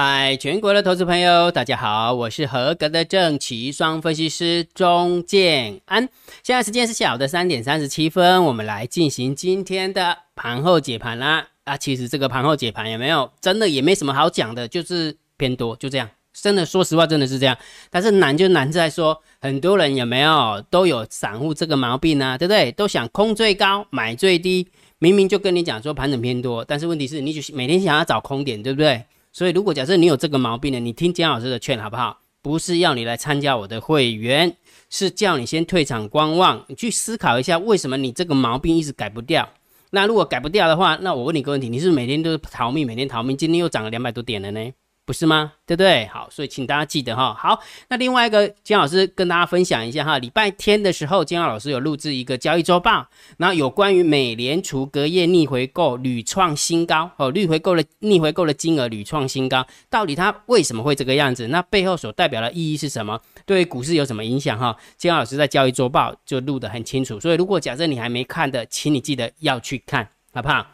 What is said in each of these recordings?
嗨，全国的投资朋友，大家好，我是合格的正奇双分析师钟建安。现在时间是下午的三点三十七分，我们来进行今天的盘后解盘啦。啊，其实这个盘后解盘有没有真的也没什么好讲的，就是偏多，就这样。真的，说实话，真的是这样。但是难就难在说，很多人有没有都有散户这个毛病呢？对不对？都想空最高，买最低。明明就跟你讲说盘整偏多，但是问题是，你就每天想要找空点，对不对？所以，如果假设你有这个毛病呢，你听姜老师的劝好不好？不是要你来参加我的会员，是叫你先退场观望，你去思考一下为什么你这个毛病一直改不掉。那如果改不掉的话，那我问你个问题：你是不是每天都是逃命，每天逃命？今天又涨了两百多点了呢？不是吗？对不对？好，所以请大家记得哈。好，那另外一个金老师跟大家分享一下哈，礼拜天的时候，金老师有录制一个交易周报，然后有关于美联储隔夜逆回购屡创新高哦，逆回购的逆回购的金额屡创新高，到底它为什么会这个样子？那背后所代表的意义是什么？对股市有什么影响哈？金老师在交易周报就录得很清楚，所以如果假设你还没看的，请你记得要去看，好不好？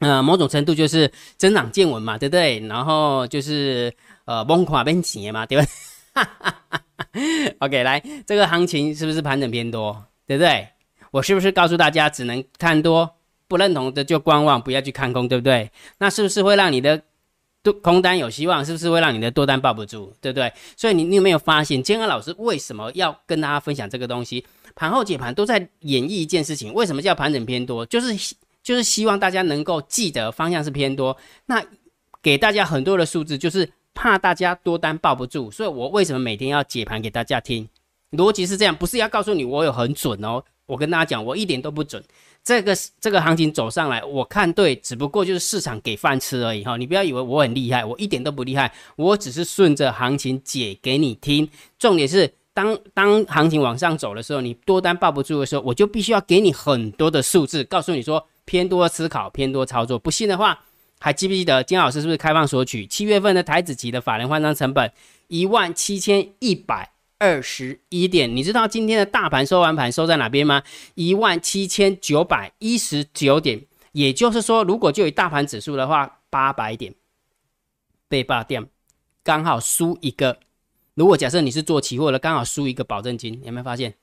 呃，某种程度就是增长见闻嘛，对不对？然后就是呃，崩垮变钱嘛，对不对？OK，来，这个行情是不是盘整偏多，对不对？我是不是告诉大家只能看多，不认同的就观望，不要去看空，对不对？那是不是会让你的多空单有希望？是不是会让你的多单抱不住，对不对？所以你你有没有发现，坚安老师为什么要跟大家分享这个东西？盘后解盘都在演绎一件事情，为什么叫盘整偏多？就是。就是希望大家能够记得方向是偏多，那给大家很多的数字，就是怕大家多单抱不住，所以我为什么每天要解盘给大家听？逻辑是这样，不是要告诉你我有很准哦，我跟大家讲，我一点都不准。这个这个行情走上来，我看对，只不过就是市场给饭吃而已哈，你不要以为我很厉害，我一点都不厉害，我只是顺着行情解给你听。重点是当当行情往上走的时候，你多单抱不住的时候，我就必须要给你很多的数字，告诉你说。偏多思考，偏多操作。不信的话，还记不记得金老师是不是开放索取七月份的台子期的法人换仓成本一万七千一百二十一点？你知道今天的大盘收完盘收在哪边吗？一万七千九百一十九点。也就是说，如果就以大盘指数的话，八百点被霸掉，刚好输一个。如果假设你是做期货的，刚好输一个保证金，有没有发现？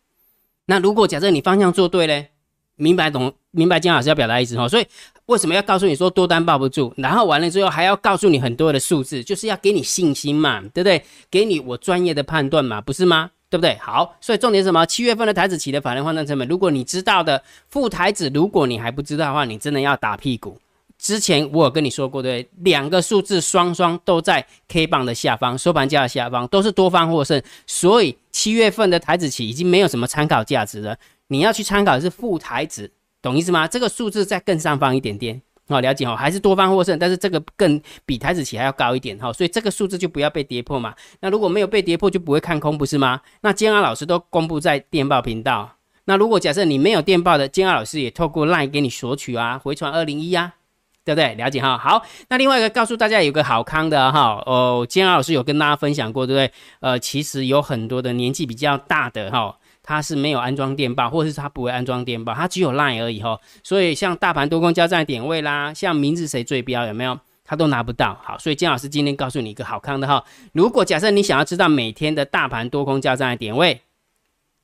那如果假设你方向做对嘞？明白懂明白，姜老师要表达意思哈，所以为什么要告诉你说多单抱不住，然后完了之后还要告诉你很多的数字，就是要给你信心嘛，对不对？给你我专业的判断嘛，不是吗？对不对？好，所以重点是什么？七月份的台子起的法人换算成本，如果你知道的副台子，如果你还不知道的话，你真的要打屁股。之前我有跟你说过，对，两个数字双双都在 K 棒的下方，收盘价的下方，都是多方获胜，所以七月份的台子起已经没有什么参考价值了。你要去参考的是副台子，懂意思吗？这个数字在更上方一点点，好了解哦，还是多方获胜，但是这个更比台子期还要高一点哈，所以这个数字就不要被跌破嘛。那如果没有被跌破，就不会看空，不是吗？那建安老师都公布在电报频道，那如果假设你没有电报的，建安老师也透过 LINE 给你索取啊，回传二零一啊，对不对？了解哈。好，那另外一个告诉大家有个好康的哈，哦，建安老师有跟大家分享过，对不对？呃，其实有很多的年纪比较大的哈。它是没有安装电报，或者是它不会安装电报，它只有 line 而已哈。所以像大盘多空交战点位啦，像名字谁最标有没有？它都拿不到。好，所以金老师今天告诉你一个好康的哈。如果假设你想要知道每天的大盘多空交战的点位，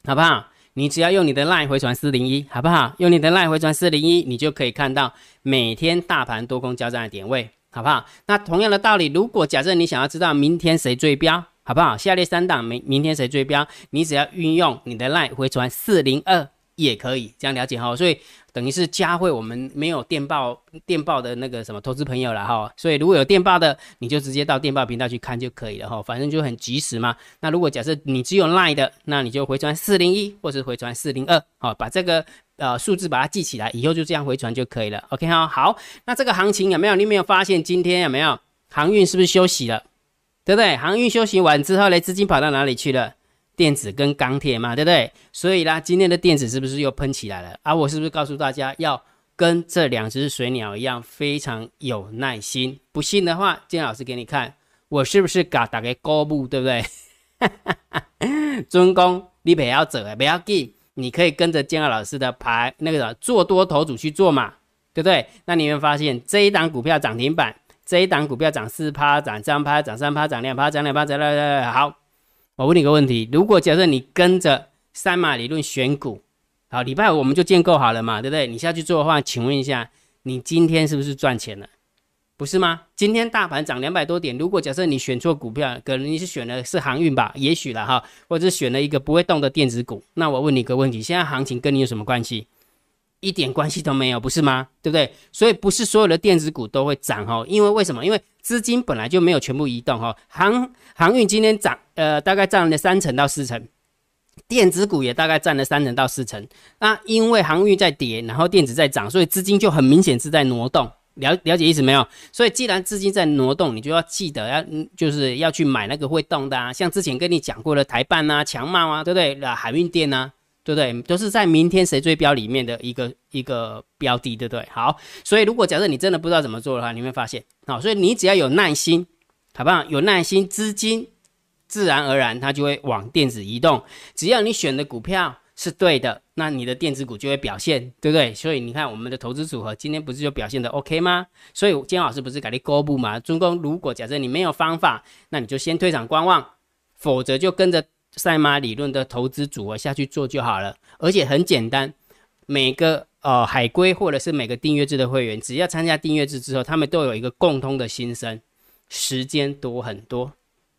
好不好？你只要用你的 line 回传四零一，好不好？用你的 line 回传四零一，你就可以看到每天大盘多空交战的点位，好不好？那同样的道理，如果假设你想要知道明天谁最标？好不好？下列三档明明天谁追标？你只要运用你的 line 回传四零二也可以，这样了解哈。所以等于是加会我们没有电报电报的那个什么投资朋友了哈。所以如果有电报的，你就直接到电报频道去看就可以了哈。反正就很及时嘛。那如果假设你只有 line 的，那你就回传四零一或是回传四零二，好，把这个呃数字把它记起来，以后就这样回传就可以了。OK 哈。好，那这个行情有没有？你没有发现今天有没有航运是不是休息了？对不对？航运休息完之后呢，资金跑到哪里去了？电子跟钢铁嘛，对不对？所以啦，今天的电子是不是又喷起来了？啊，我是不是告诉大家要跟这两只水鸟一样，非常有耐心？不信的话，金老师给你看，我是不是嘎打给高布，对不对？尊公，你不要走，不要紧，你可以跟着金老师的牌那个做多头组去做嘛，对不对？那你会发现这一档股票涨停板。这一档股票涨四趴，涨三趴，涨三趴，涨两趴，涨两趴，涨两两好。我问你个问题：如果假设你跟着三马理论选股，好，礼拜五我们就建构好了嘛，对不对？你下去做的话，请问一下，你今天是不是赚钱了？不是吗？今天大盘涨两百多点，如果假设你选错股票，可能你是选的是航运吧？也许了哈，或者是选了一个不会动的电子股。那我问你个问题：现在行情跟你有什么关系？一点关系都没有，不是吗？对不对？所以不是所有的电子股都会涨哈，因为为什么？因为资金本来就没有全部移动哈。航航运今天涨，呃，大概占了三成到四成，电子股也大概占了三成到四成。那因为航运在跌，然后电子在涨，所以资金就很明显是在挪动。了了解意思没有？所以既然资金在挪动，你就要记得要，就是要去买那个会动的啊，像之前跟你讲过的台办啊、强茂啊，对不对？那海运电啊，对不对？都是在明天谁追标里面的一个一个标的，对不对？好，所以如果假设你真的不知道怎么做的话，你会发现，好，所以你只要有耐心，好不好？有耐心，资金自然而然它就会往电子移动，只要你选的股票。是对的，那你的电子股就会表现，对不对？所以你看我们的投资组合今天不是就表现的 OK 吗？所以今天老师不是给你公布吗？中公，如果假设你没有方法，那你就先退场观望，否则就跟着赛马理论的投资组合下去做就好了。而且很简单，每个呃海归或者是每个订阅制的会员，只要参加订阅制之后，他们都有一个共通的心声，时间多很多。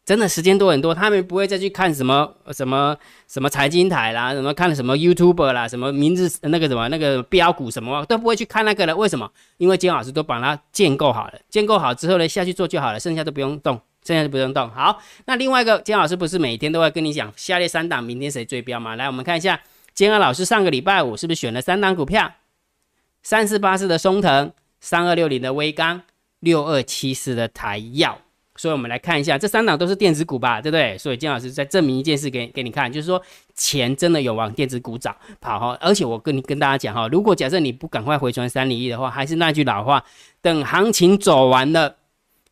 真的时间多很多，他们不会再去看什么什么什么财经台啦，什么看什么 YouTube 啦，什么名字那个什么那个标股什么都不会去看那个了。为什么？因为金老师都把它建构好了，建构好之后呢，下去做就好了，剩下都不用动，剩下就不用动。好，那另外一个金老师不是每天都会跟你讲下列三档明天谁追标吗？来，我们看一下，金老师上个礼拜五是不是选了三档股票？三四八四的松藤，三二六零的微钢，六二七四的台药。所以，我们来看一下，这三档都是电子股吧，对不对？所以，金老师在证明一件事给给你看，就是说，钱真的有往电子股涨跑哈。而且，我跟你跟大家讲哈，如果假设你不赶快回传三零一的话，还是那句老话，等行情走完了，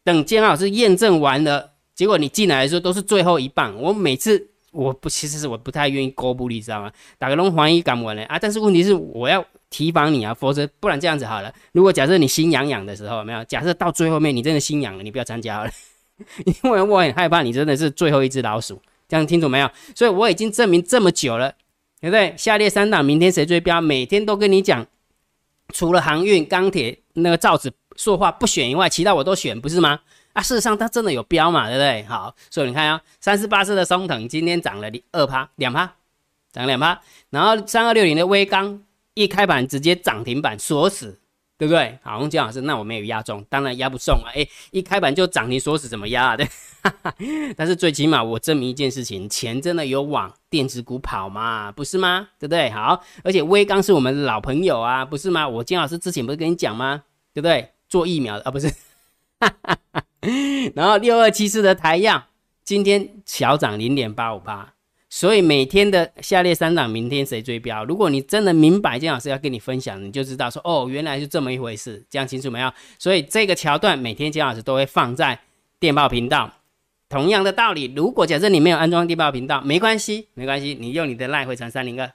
等金老师验证完了，结果你进来的时候都是最后一棒。我每次我不其实是我不太愿意勾布，你知道吗？打个龙环一敢完了啊！但是问题是，我要提防你啊，否则不然这样子好了。如果假设你心痒痒的时候，没有？假设到最后面你真的心痒了，你不要参加好了。因为我很害怕你真的是最后一只老鼠，这样清楚没有？所以我已经证明这么久了，对不对？下列三档明天谁最标？每天都跟你讲，除了航运、钢铁、那个造纸、说话不选以外，其他我都选，不是吗？啊，事实上它真的有标嘛，对不对？好，所以你看啊，三四八四的松藤今天涨了二趴，两趴，涨两趴，然后三二六零的微钢一开盘直接涨停板锁死。对不对？好，姜老师，那我没有压中，当然压不中啊！哎，一开盘就涨停锁死，怎么压啊？对，但是最起码我证明一件事情，钱真的有往电子股跑嘛，不是吗？对不对？好，而且威刚是我们老朋友啊，不是吗？我姜老师之前不是跟你讲吗？对不对？做疫苗的啊，不是。然后六二七四的台样今天小涨零点八五八。所以每天的下列三档，明天谁追标？如果你真的明白姜老师要跟你分享，你就知道说哦，原来是这么一回事，这样清楚没有？所以这个桥段每天姜老师都会放在电报频道。同样的道理，如果假设你没有安装电报频道，没关系，没关系，你用你的赖回传三零二，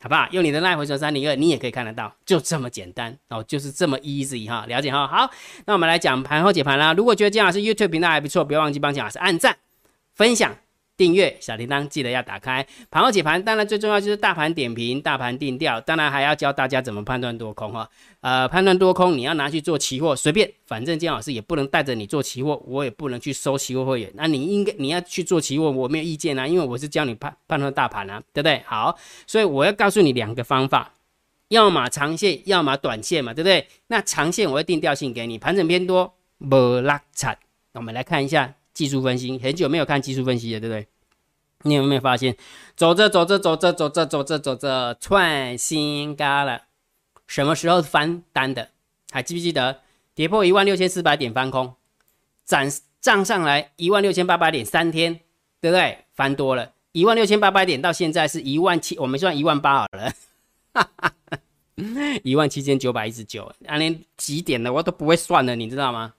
好不好？用你的赖回传三零二，你也可以看得到，就这么简单哦，就是这么 easy 哈，了解哈。好，那我们来讲盘后解盘啦。如果觉得姜老师 YouTube 频道还不错，不要忘记帮姜老师按赞、分享。订阅小铃铛记得要打开，盘后解盘当然最重要就是大盘点评、大盘定调，当然还要教大家怎么判断多空哈。呃，判断多空你要拿去做期货，随便，反正金老师也不能带着你做期货，我也不能去收期货会员。那你应该你要去做期货，我没有意见啊，因为我是教你判判断大盘啊，对不对？好，所以我要告诉你两个方法，要么长线，要么短线嘛，对不对？那长线我会定调性给你，盘整偏多，不拉惨。我们来看一下。技术分析很久没有看技术分析了，对不对？你有没有发现，走着走着走着走着走着走着创新高了？什么时候翻单的？还记不记得跌破一万六千四百点翻空，涨涨上来一万六千八百点，三天对不对？翻多了一万六千八百点，到现在是一万七，我们算一万八好了，一万七千九百一十九，啊连几点的我都不会算了，你知道吗？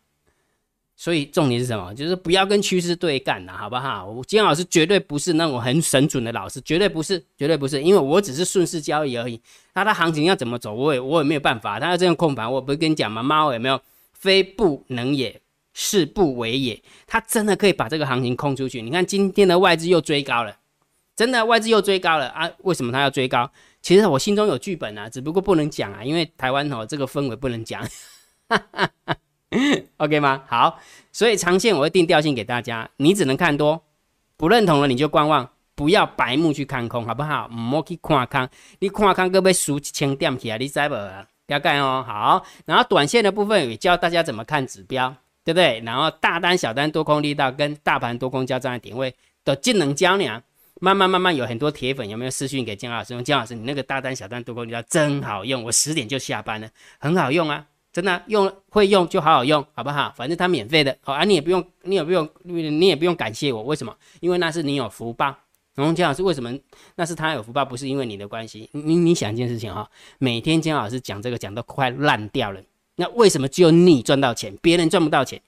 所以重点是什么？就是不要跟趋势对干呐，好不好？我金老师绝对不是那种很神准的老师，绝对不是，绝对不是，因为我只是顺势交易而已。那它行情要怎么走，我也我也没有办法。它要这样控盘，我不是跟你讲吗？猫有没有？非不能也，是不为也。它真的可以把这个行情空出去。你看今天的外资又追高了，真的外资又追高了啊！为什么它要追高？其实我心中有剧本啊，只不过不能讲啊，因为台湾哦这个氛围不能讲。OK 吗？好，所以长线我会定调性给大家，你只能看多，不认同了你就观望，不要白目去看空，好不好？唔好去看空，你看空个要输一千点起来，你知不？要干哦。好，然后短线的部分也教大家怎么看指标，对不对？然后大单、小单、多空力道跟大盘多空交战的点位的技能教你啊。慢慢慢慢有很多铁粉有没有私讯给姜老师？说姜老师，你那个大单、小单、多空力道真好用，我十点就下班了，很好用啊。真的用会用就好好用，好不好？反正它免费的，好啊，你也不用，你也不用，你也不用感谢我。为什么？因为那是你有福报。然姜老师为什么？那是他有福报，不是因为你的关系。你你想一件事情哈，每天姜老师讲这个讲都快烂掉了，那为什么只有你赚到钱，别人赚不到钱？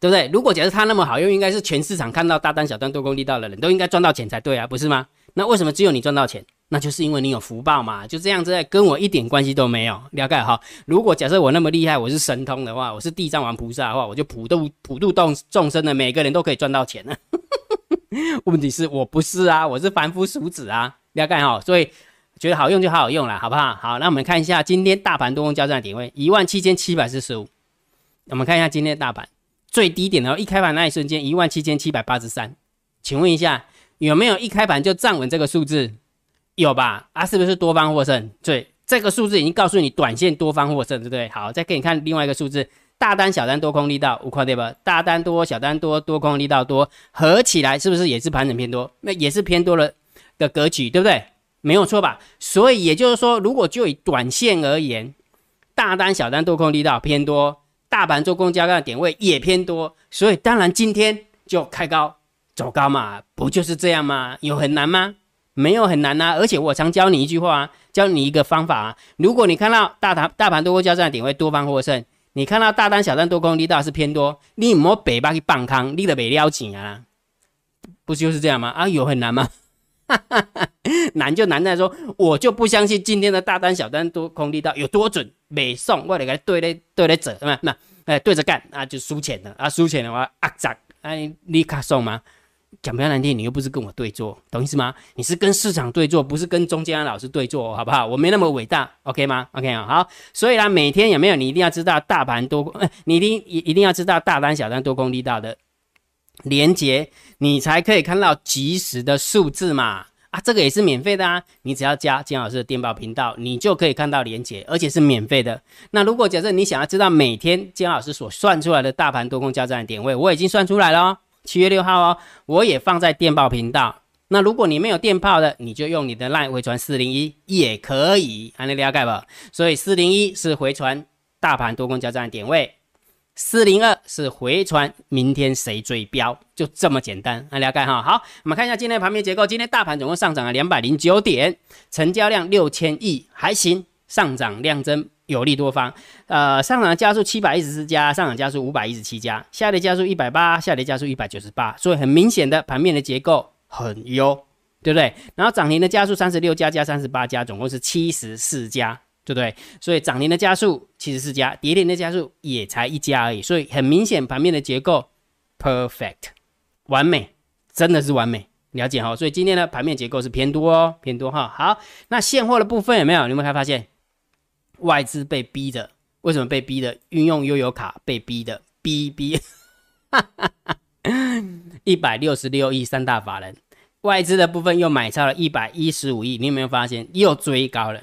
对不对？如果假设他那么好用，应该是全市场看到大单、小单、多功利道的人都应该赚到钱才对啊，不是吗？那为什么只有你赚到钱？那就是因为你有福报嘛，就这样子，跟我一点关系都没有。了解哈？如果假设我那么厉害，我是神通的话，我是地藏王菩萨的话，我就普度普度众众生的每个人都可以赚到钱呢。问题是我不是啊，我是凡夫俗子啊。了解哈？所以觉得好用就好好用了，好不好？好，那我们看一下今天大盘多空交战的点位一万七千七百四十五。我们看一下今天大盘最低点的一开盘那一瞬间一万七千七百八十三，请问一下有没有一开盘就站稳这个数字？有吧？啊，是不是多方获胜？对，这个数字已经告诉你短线多方获胜，对不对？好，再给你看另外一个数字，大单、小单、多空力道，五块对吧？大单多，小单多，多空力道多，合起来是不是也是盘整偏多？那也是偏多了的格局，对不对？没有错吧？所以也就是说，如果就以短线而言，大单、小单、多空力道偏多，大盘做空加杠的点位也偏多，所以当然今天就开高走高嘛，不就是这样吗？有很难吗？没有很难呐，而且我常教你一句话啊，教你一个方法啊。如果你看到大盘大盘多空交战点位多方获胜，你看到大单小单多空力道是偏多，你莫北巴去放空，你得北撩紧啊，不就是这样吗？啊，有很难吗？难就难在说，我就不相信今天的大单小单多空力道有多准，没送我得给他对嘞对嘞走，那那哎对着干啊就输钱了啊，输钱的话啊咋哎立刻送吗？讲比较难听，你又不是跟我对坐，懂意思吗？你是跟市场对坐，不是跟中间老师对坐，好不好？我没那么伟大，OK 吗？OK 啊，好。所以呢，每天有没有你一定要知道大盘多，你一定一一定要知道大单、小单、多空力道的连接，你才可以看到及时的数字嘛。啊，这个也是免费的啊，你只要加金老师的电报频道，你就可以看到连接，而且是免费的。那如果假设你想要知道每天金老师所算出来的大盘多空交战点位，我已经算出来了。七月六号哦，我也放在电报频道。那如果你没有电报的，你就用你的 LINE 回传四零一也可以，还能了解吧？所以四零一是回传大盘多空交战点位，四零二是回传明天谁追标，就这么简单，来了解哈。好，我们看一下今天盘面结构。今天大盘总共上涨了两百零九点，成交量六千亿，还行，上涨量增。有利多方，呃，上涨的加速七百一十四家，上涨加速五百一十七家，下跌加速一百八，下跌加速一百九十八，所以很明显的盘面的结构很优，对不对？然后涨停的加速三十六家加三十八家，总共是七十四家，对不对？所以涨停的加速七十四家，跌停的加速也才一家而已，所以很明显盘面的结构 perfect 完美，真的是完美，了解哈？所以今天的盘面结构是偏多哦，偏多哈。好，那现货的部分有没有？你们有发现？外资被逼的，为什么被逼的？运用悠游卡被逼的，逼逼，哈哈哈一百六十六亿三大法人，外资的部分又买超了一百一十五亿，你有没有发现？又追高了？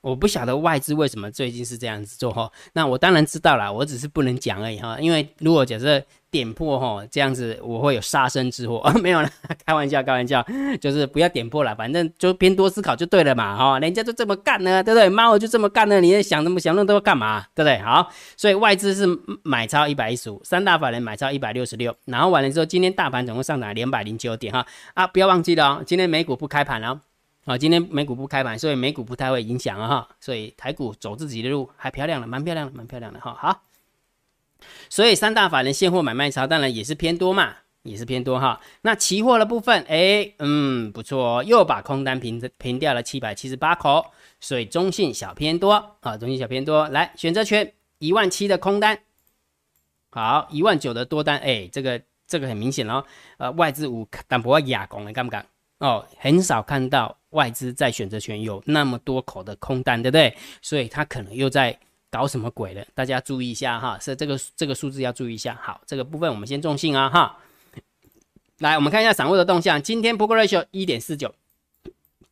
我不晓得外资为什么最近是这样子做哈，那我当然知道啦，我只是不能讲而已哈，因为如果假设。点破哈，这样子我会有杀身之祸啊！没有了，开玩笑，开玩笑，就是不要点破了，反正就偏多思考就对了嘛哈！人家就这么干呢，对不对？猫就这么干呢，你在想那么想那么多干嘛？对不对？好，所以外资是买超一百一十五，三大法人买超一百六十六，然后完了之后，今天大盘总共上涨两百零九点哈啊！不要忘记了哦，今天美股不开盘了啊，今天美股不开盘，所以美股不太会影响啊哈，所以台股走自己的路还漂亮了，蛮漂亮的，蛮漂亮的哈，好。所以三大法人现货买卖超当然也是偏多嘛，也是偏多哈。那期货的部分，哎，嗯，不错哦，又把空单平平掉了七百七十八口，所以中性小偏多啊，中性小偏多。来，选择权一万七的空单，好，一万九的多单，哎，这个这个很明显哦，呃，外资五但不会哑攻了，敢不敢？哦，很少看到外资在选择权有那么多口的空单，对不对？所以他可能又在搞什么鬼了？大家注意一下哈，是这个这个数字要注意一下。好，这个部分我们先重信啊哈。来，我们看一下散户的动向，今天 p o k ratio 一点四九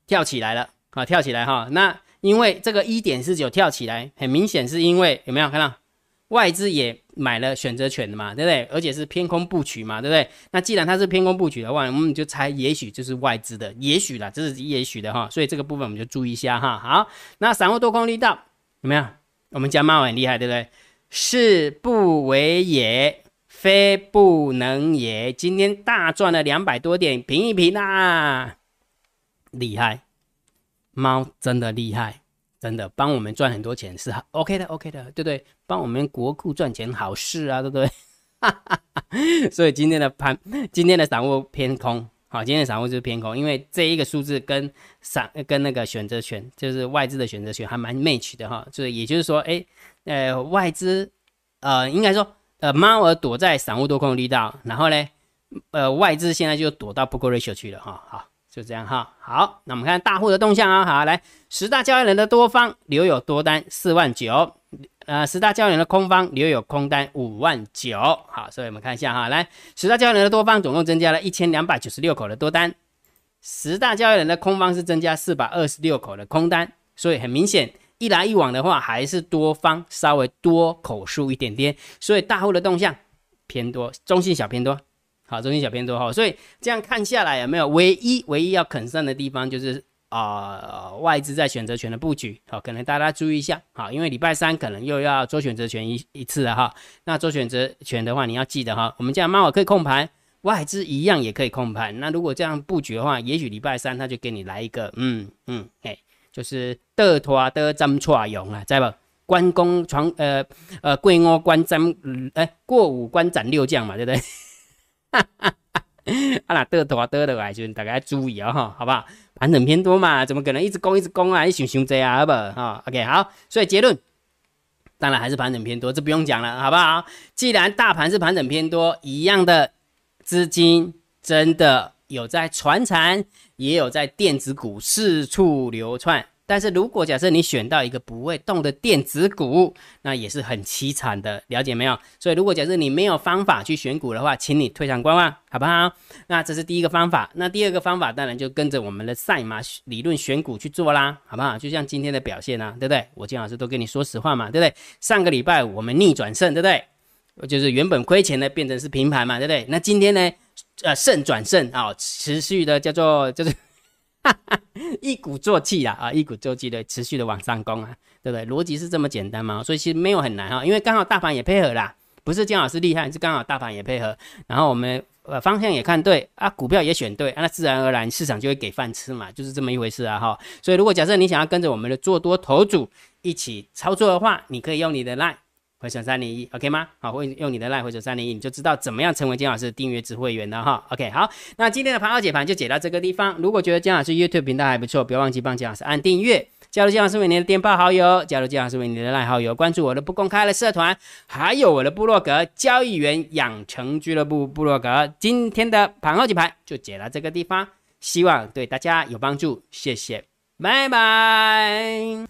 跳起来了，啊，跳起来哈。那因为这个一点四九跳起来，很明显是因为有没有看到外资也买了选择权的嘛，对不对？而且是偏空布局嘛，对不对？那既然它是偏空布局的话，我们就猜也许就是外资的，也许啦，这是也许的哈。所以这个部分我们就注意一下哈。好，那散户多空力道有没有？我们家猫很厉害，对不对？是不为也，非不能也。今天大赚了两百多点，平一平啊，厉害。猫真的厉害，真的帮我们赚很多钱是 OK 的，OK 的，对不对？帮我们国库赚钱好事啊，对不对？所以今天的盘，今天的散户偏空，好，今天的散户就是偏空，因为这一个数字跟散跟那个选择权，就是外资的选择权还蛮 match 的哈，就是也就是说，哎，呃，外资，呃，应该说，呃，猫儿躲在散户多空的力道，然后呢，呃，外资现在就躲到 book ratio 去了哈，好。就这样哈，好，那我们看大户的动向啊，好，来十大交易人的多方留有多单四万九，呃，十大交易人的空方留有空单五万九，好，所以我们看一下哈，来十大交易人的多方总共增加了一千两百九十六口的多单，十大交易人的空方是增加四百二十六口的空单，所以很明显一来一往的话，还是多方稍微多口数一点点，所以大户的动向偏多，中性小偏多。好，中性小偏多哈，所以这样看下来有没有唯一唯一要肯慎的地方，就是啊外资在选择权的布局，好，可能大家注意一下，好，因为礼拜三可能又要做选择权一一次了哈，那做选择权的话，你要记得哈，我们样猫我可以控盘，外资一样也可以控盘，那如果这样布局的话，也许礼拜三他就给你来一个，嗯嗯，哎，就是得拖得针错用啊，在不？关公传呃呃桂窝关张，哎过五关斩六将嘛，对不对？哈哈哈，啊那得多得的来就大家注意啊哈，好不好？盘整偏多嘛，怎么可能一直攻一直攻啊？你想想这啊，好不哈？OK，好，所以结论当然还是盘整偏多，这不用讲了，好不好？既然大盘是盘整偏多，一样的资金真的有在传产，也有在电子股四处流窜。但是如果假设你选到一个不会动的电子股，那也是很凄惨的，了解没有？所以如果假设你没有方法去选股的话，请你退场观望，好不好？那这是第一个方法。那第二个方法当然就跟着我们的赛马理论选股去做啦，好不好？就像今天的表现啊，对不对？我金老师都跟你说实话嘛，对不对？上个礼拜我们逆转胜，对不对？就是原本亏钱的变成是平盘嘛，对不对？那今天呢？呃，胜转胜啊，持续的叫做就是。哈哈，一鼓作气啦啊，一鼓作气的持续的往上攻啊，对不对？逻辑是这么简单吗？所以其实没有很难哈，因为刚好大盘也配合啦，不是姜老师厉害，是刚好大盘也配合，然后我们呃方向也看对啊，股票也选对啊，那自然而然市场就会给饭吃嘛，就是这么一回事啊哈。所以如果假设你想要跟着我们的做多头组一起操作的话，你可以用你的 line。回程三零一，OK 吗？好，会用你的赖回程三零一，你就知道怎么样成为金老师的订阅制会员的哈。OK，好，那今天的盘号解盘就解到这个地方。如果觉得金老师 YouTube 频道还不错，不要忘记帮金老师按订阅，加入金老师为您的电报好友，加入金老师为您的赖好友，关注我的不公开的社团，还有我的部落格交易员养成俱乐部部落格。今天的盘号解盘就解到这个地方，希望对大家有帮助，谢谢。拜拜！